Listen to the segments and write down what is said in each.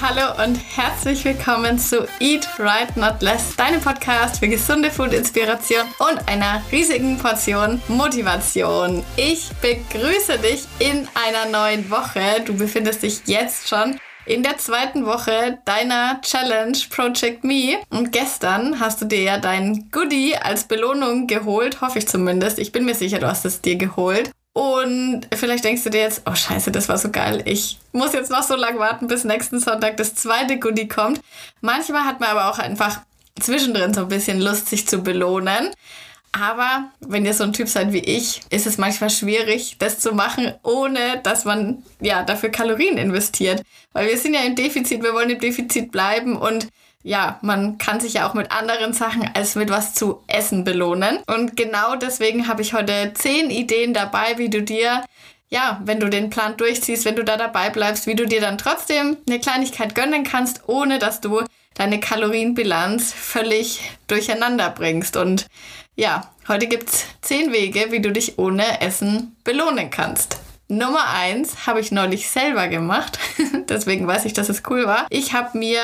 hallo und herzlich willkommen zu Eat Right Not Less, deinem Podcast für gesunde Food-Inspiration und einer riesigen Portion Motivation. Ich begrüße dich in einer neuen Woche. Du befindest dich jetzt schon in der zweiten Woche deiner Challenge Project Me. Und gestern hast du dir ja dein Goodie als Belohnung geholt, hoffe ich zumindest. Ich bin mir sicher, du hast es dir geholt. Und vielleicht denkst du dir jetzt, oh scheiße, das war so geil. Ich muss jetzt noch so lange warten, bis nächsten Sonntag das zweite Goodie kommt. Manchmal hat man aber auch einfach zwischendrin so ein bisschen Lust, sich zu belohnen. Aber wenn ihr so ein Typ seid wie ich, ist es manchmal schwierig, das zu machen, ohne dass man ja dafür Kalorien investiert. Weil wir sind ja im Defizit, wir wollen im Defizit bleiben und ja, man kann sich ja auch mit anderen Sachen als mit was zu essen belohnen. Und genau deswegen habe ich heute zehn Ideen dabei, wie du dir, ja, wenn du den Plan durchziehst, wenn du da dabei bleibst, wie du dir dann trotzdem eine Kleinigkeit gönnen kannst, ohne dass du deine Kalorienbilanz völlig durcheinander bringst. Und ja, heute gibt's zehn Wege, wie du dich ohne Essen belohnen kannst. Nummer eins habe ich neulich selber gemacht. Deswegen weiß ich, dass es cool war. Ich habe mir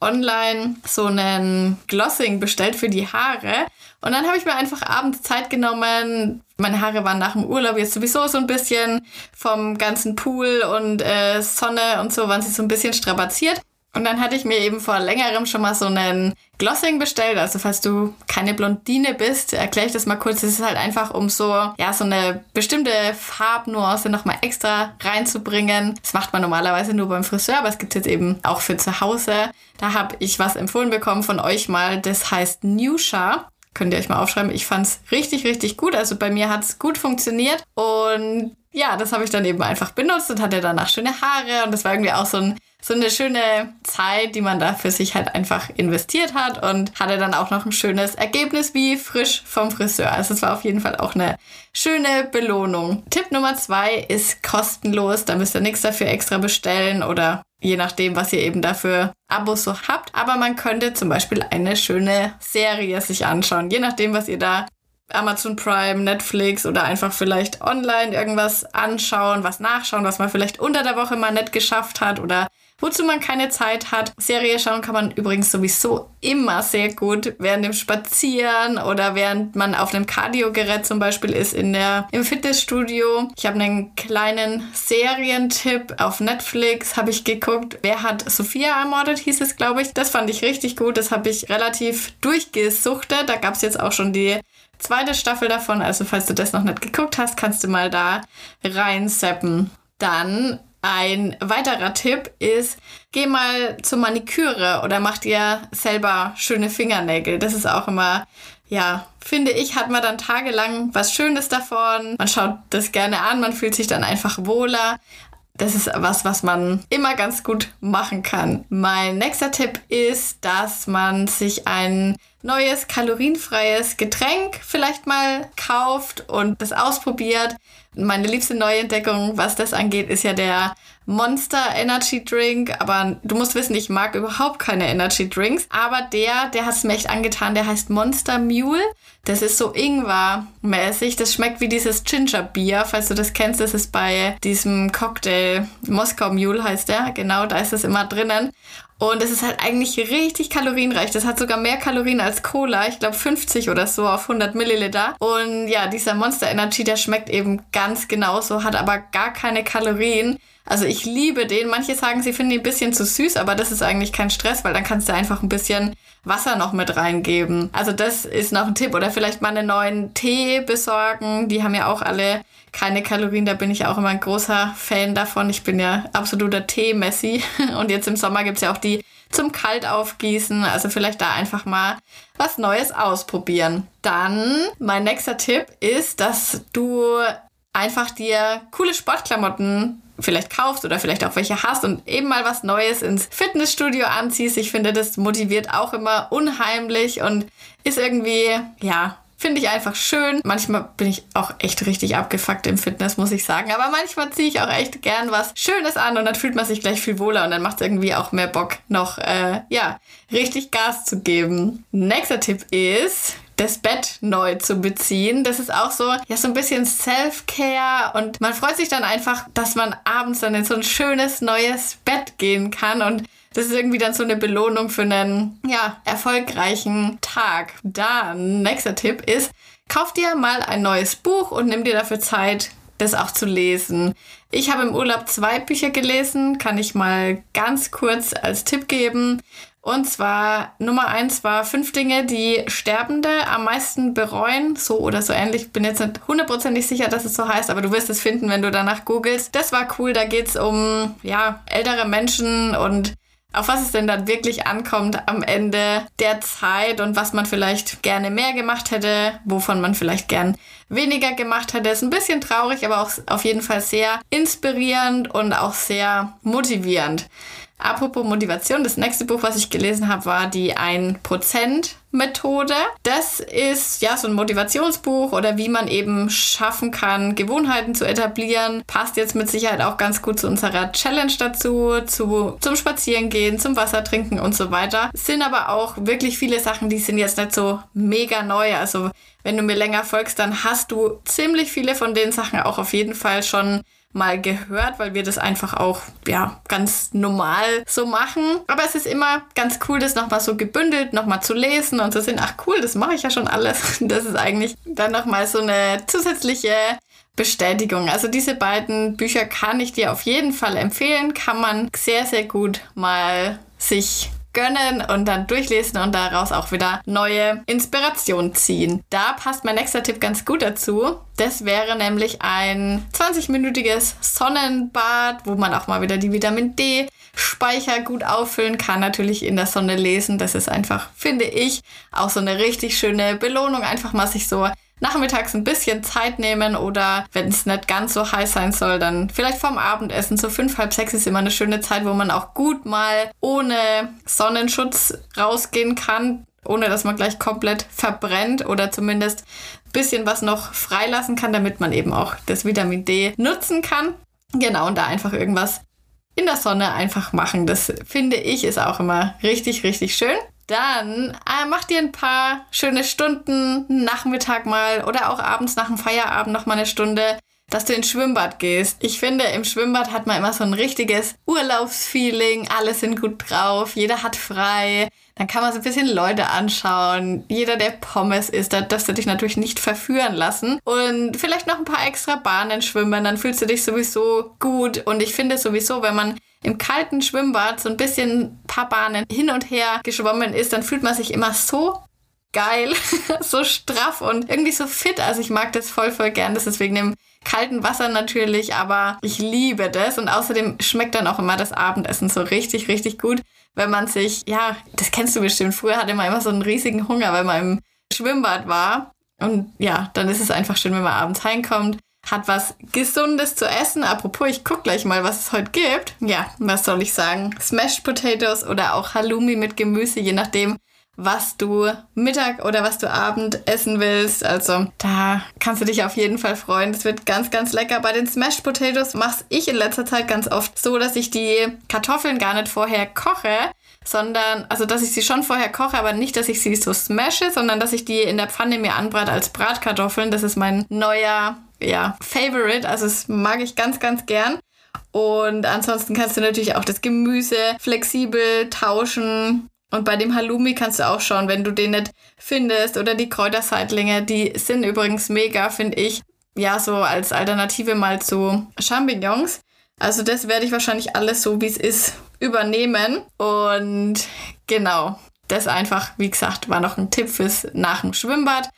online so einen Glossing bestellt für die Haare. Und dann habe ich mir einfach abends Zeit genommen. Meine Haare waren nach dem Urlaub jetzt sowieso so ein bisschen vom ganzen Pool und äh, Sonne und so waren sie so ein bisschen strapaziert. Und dann hatte ich mir eben vor längerem schon mal so einen Glossing bestellt. Also falls du keine Blondine bist, erkläre ich das mal kurz. Es ist halt einfach, um so, ja, so eine bestimmte Farbnuance nochmal extra reinzubringen. Das macht man normalerweise nur beim Friseur, aber es gibt jetzt eben auch für zu Hause. Da habe ich was empfohlen bekommen von euch mal. Das heißt Nusha. Könnt ihr euch mal aufschreiben. Ich fand es richtig, richtig gut. Also bei mir hat es gut funktioniert. Und ja, das habe ich dann eben einfach benutzt und hatte danach schöne Haare. Und das war irgendwie auch so ein so eine schöne Zeit, die man da für sich halt einfach investiert hat und hatte dann auch noch ein schönes Ergebnis wie frisch vom Friseur. Also es war auf jeden Fall auch eine schöne Belohnung. Tipp Nummer zwei ist kostenlos. Da müsst ihr nichts dafür extra bestellen oder je nachdem, was ihr eben dafür Abos so habt. Aber man könnte zum Beispiel eine schöne Serie sich anschauen, je nachdem, was ihr da Amazon Prime, Netflix oder einfach vielleicht online irgendwas anschauen, was nachschauen, was man vielleicht unter der Woche mal nicht geschafft hat oder Wozu man keine Zeit hat. Serie schauen kann man übrigens sowieso immer sehr gut während dem Spazieren oder während man auf einem Cardio-Gerät zum Beispiel ist in der, im Fitnessstudio. Ich habe einen kleinen Serientipp auf Netflix, habe ich geguckt. Wer hat Sophia ermordet, hieß es, glaube ich. Das fand ich richtig gut. Das habe ich relativ durchgesuchtet. Da gab es jetzt auch schon die zweite Staffel davon. Also falls du das noch nicht geguckt hast, kannst du mal da reinseppen. Dann ein weiterer Tipp ist, geh mal zur Maniküre oder mach dir selber schöne Fingernägel. Das ist auch immer, ja, finde ich, hat man dann tagelang was Schönes davon. Man schaut das gerne an, man fühlt sich dann einfach wohler. Das ist was, was man immer ganz gut machen kann. Mein nächster Tipp ist, dass man sich ein neues kalorienfreies Getränk vielleicht mal kauft und das ausprobiert. Meine liebste Neuentdeckung, was das angeht, ist ja der Monster Energy Drink. Aber du musst wissen, ich mag überhaupt keine Energy Drinks. Aber der, der hat es mir echt angetan, der heißt Monster Mule. Das ist so Ingwer-mäßig. Das schmeckt wie dieses Ginger Beer, falls du das kennst. Das ist bei diesem Cocktail Moskau Mule heißt der. Genau, da ist es immer drinnen. Und es ist halt eigentlich richtig kalorienreich. Das hat sogar mehr Kalorien als Cola. Ich glaube 50 oder so auf 100 Milliliter. Und ja, dieser Monster Energy, der schmeckt eben ganz genauso, hat aber gar keine Kalorien. Also ich liebe den. Manche sagen, sie finden ihn ein bisschen zu süß, aber das ist eigentlich kein Stress, weil dann kannst du einfach ein bisschen Wasser noch mit reingeben. Also das ist noch ein Tipp. Oder vielleicht mal einen neuen Tee besorgen. Die haben ja auch alle keine Kalorien. Da bin ich auch immer ein großer Fan davon. Ich bin ja absoluter Tee-Messi. Und jetzt im Sommer gibt's ja auch die zum Kaltaufgießen. Also vielleicht da einfach mal was Neues ausprobieren. Dann mein nächster Tipp ist, dass du einfach dir coole Sportklamotten vielleicht kaufst oder vielleicht auch welche hast und eben mal was Neues ins Fitnessstudio anziehst. Ich finde, das motiviert auch immer unheimlich und ist irgendwie, ja, Finde ich einfach schön. Manchmal bin ich auch echt richtig abgefuckt im Fitness, muss ich sagen. Aber manchmal ziehe ich auch echt gern was Schönes an und dann fühlt man sich gleich viel wohler und dann macht es irgendwie auch mehr Bock, noch, äh, ja, richtig Gas zu geben. Nächster Tipp ist, das Bett neu zu beziehen. Das ist auch so, ja, so ein bisschen Self-Care und man freut sich dann einfach, dass man abends dann in so ein schönes neues Bett gehen kann und Das ist irgendwie dann so eine Belohnung für einen, ja, erfolgreichen Tag. Dann, nächster Tipp ist, kauf dir mal ein neues Buch und nimm dir dafür Zeit, das auch zu lesen. Ich habe im Urlaub zwei Bücher gelesen, kann ich mal ganz kurz als Tipp geben. Und zwar Nummer eins war fünf Dinge, die Sterbende am meisten bereuen. So oder so ähnlich. Bin jetzt nicht hundertprozentig sicher, dass es so heißt, aber du wirst es finden, wenn du danach googelst. Das war cool. Da geht's um, ja, ältere Menschen und auf was es denn dann wirklich ankommt am Ende der Zeit und was man vielleicht gerne mehr gemacht hätte, wovon man vielleicht gern weniger gemacht hätte. Ist ein bisschen traurig, aber auch auf jeden Fall sehr inspirierend und auch sehr motivierend. Apropos Motivation, das nächste Buch, was ich gelesen habe, war die 1%-Methode. Das ist ja so ein Motivationsbuch oder wie man eben schaffen kann, Gewohnheiten zu etablieren. Passt jetzt mit Sicherheit auch ganz gut zu unserer Challenge dazu, zu, zum Spazierengehen, zum Wasser trinken und so weiter. Sind aber auch wirklich viele Sachen, die sind jetzt nicht so mega neu. Also wenn du mir länger folgst, dann hast du ziemlich viele von den Sachen auch auf jeden Fall schon mal gehört, weil wir das einfach auch, ja, ganz normal so machen. Aber es ist immer ganz cool, das nochmal so gebündelt, nochmal zu lesen und zu sehen, ach cool, das mache ich ja schon alles. Das ist eigentlich dann nochmal so eine zusätzliche Bestätigung. Also diese beiden Bücher kann ich dir auf jeden Fall empfehlen, kann man sehr, sehr gut mal sich gönnen und dann durchlesen und daraus auch wieder neue Inspiration ziehen. Da passt mein nächster Tipp ganz gut dazu. Das wäre nämlich ein 20-minütiges Sonnenbad, wo man auch mal wieder die Vitamin D Speicher gut auffüllen kann, natürlich in der Sonne lesen. Das ist einfach, finde ich, auch so eine richtig schöne Belohnung. Einfach mal sich so nachmittags ein bisschen Zeit nehmen oder wenn es nicht ganz so heiß sein soll, dann vielleicht vorm Abendessen. So fünf, halb sechs ist immer eine schöne Zeit, wo man auch gut mal ohne Sonnenschutz rausgehen kann, ohne dass man gleich komplett verbrennt oder zumindest ein bisschen was noch freilassen kann, damit man eben auch das Vitamin D nutzen kann. Genau, und da einfach irgendwas in der Sonne einfach machen. Das finde ich ist auch immer richtig, richtig schön. Dann äh, mach dir ein paar schöne Stunden, Nachmittag mal oder auch abends nach dem Feierabend noch mal eine Stunde, dass du ins Schwimmbad gehst. Ich finde, im Schwimmbad hat man immer so ein richtiges Urlaubsfeeling. Alle sind gut drauf, jeder hat frei. Dann kann man so ein bisschen Leute anschauen. Jeder, der Pommes isst, da darfst du dich natürlich nicht verführen lassen. Und vielleicht noch ein paar extra Bahnen schwimmen, dann fühlst du dich sowieso gut. Und ich finde sowieso, wenn man im kalten Schwimmbad so ein bisschen paar Bahnen hin und her geschwommen ist, dann fühlt man sich immer so geil, so straff und irgendwie so fit. Also ich mag das voll, voll gern. Das ist wegen dem kalten Wasser natürlich, aber ich liebe das. Und außerdem schmeckt dann auch immer das Abendessen so richtig, richtig gut, wenn man sich, ja, das kennst du bestimmt. Früher hatte man immer so einen riesigen Hunger, wenn man im Schwimmbad war. Und ja, dann ist es einfach schön, wenn man abends heimkommt hat was Gesundes zu essen. Apropos, ich guck gleich mal, was es heute gibt. Ja, was soll ich sagen? Smashed Potatoes oder auch Halloumi mit Gemüse, je nachdem, was du Mittag oder was du Abend essen willst. Also da kannst du dich auf jeden Fall freuen. Das wird ganz, ganz lecker. Bei den Smashed Potatoes mache ich in letzter Zeit ganz oft so, dass ich die Kartoffeln gar nicht vorher koche, sondern, also dass ich sie schon vorher koche, aber nicht, dass ich sie so smashe, sondern dass ich die in der Pfanne mir anbrate als Bratkartoffeln. Das ist mein neuer ja, Favorite. Also das mag ich ganz, ganz gern. Und ansonsten kannst du natürlich auch das Gemüse flexibel tauschen. Und bei dem Halloumi kannst du auch schauen, wenn du den nicht findest oder die Kräuterseitlinge, die sind übrigens mega, finde ich. Ja, so als Alternative mal zu Champignons. Also das werde ich wahrscheinlich alles so, wie es ist, übernehmen. Und genau, das einfach, wie gesagt, war noch ein Tipp fürs nach dem Schwimmbad.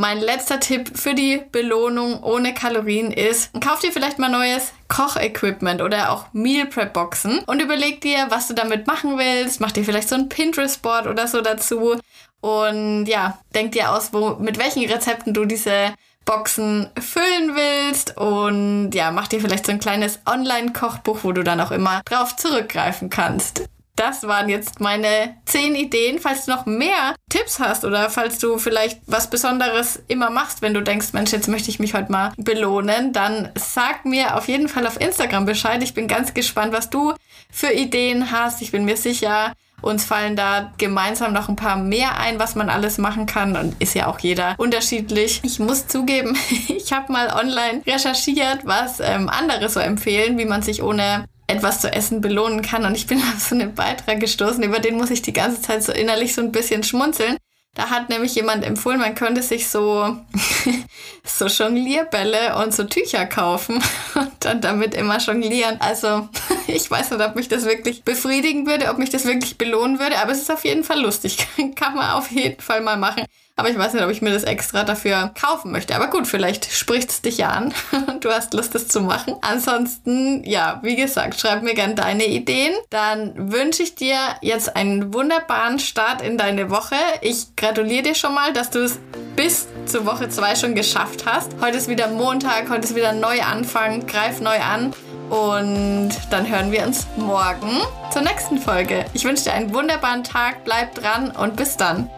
Mein letzter Tipp für die Belohnung ohne Kalorien ist, kauf dir vielleicht mal neues Kochequipment oder auch Meal Prep Boxen und überleg dir, was du damit machen willst. Mach dir vielleicht so ein Pinterest-Board oder so dazu. Und ja, denk dir aus, wo, mit welchen Rezepten du diese Boxen füllen willst und ja, mach dir vielleicht so ein kleines Online-Kochbuch, wo du dann auch immer drauf zurückgreifen kannst das waren jetzt meine zehn Ideen. Falls du noch mehr Tipps hast oder falls du vielleicht was Besonderes immer machst, wenn du denkst, Mensch, jetzt möchte ich mich heute mal belohnen, dann sag mir auf jeden Fall auf Instagram Bescheid. Ich bin ganz gespannt, was du für Ideen hast. Ich bin mir sicher, uns fallen da gemeinsam noch ein paar mehr ein, was man alles machen kann. Und ist ja auch jeder unterschiedlich. Ich muss zugeben, ich habe mal online recherchiert, was ähm, andere so empfehlen, wie man sich ohne etwas zu essen belohnen kann. Und ich bin auf so einen Beitrag gestoßen, über den muss ich die ganze Zeit so innerlich so ein bisschen schmunzeln. Da hat nämlich jemand empfohlen, man könnte sich so, so Jonglierbälle und so Tücher kaufen und dann damit immer jonglieren. Also ich weiß nicht, ob mich das wirklich befriedigen würde, ob mich das wirklich belohnen würde, aber es ist auf jeden Fall lustig. Kann man auf jeden Fall mal machen. Aber ich weiß nicht, ob ich mir das extra dafür kaufen möchte. Aber gut, vielleicht spricht es dich ja an und du hast Lust, das zu machen. Ansonsten, ja, wie gesagt, schreib mir gerne deine Ideen. Dann wünsche ich dir jetzt einen wunderbaren Start in deine Woche. Ich gratuliere dir schon mal, dass du es bis zur Woche 2 schon geschafft hast. Heute ist wieder Montag, heute ist wieder Neuanfang. Greif neu an. Und dann hören wir uns morgen zur nächsten Folge. Ich wünsche dir einen wunderbaren Tag, bleib dran und bis dann.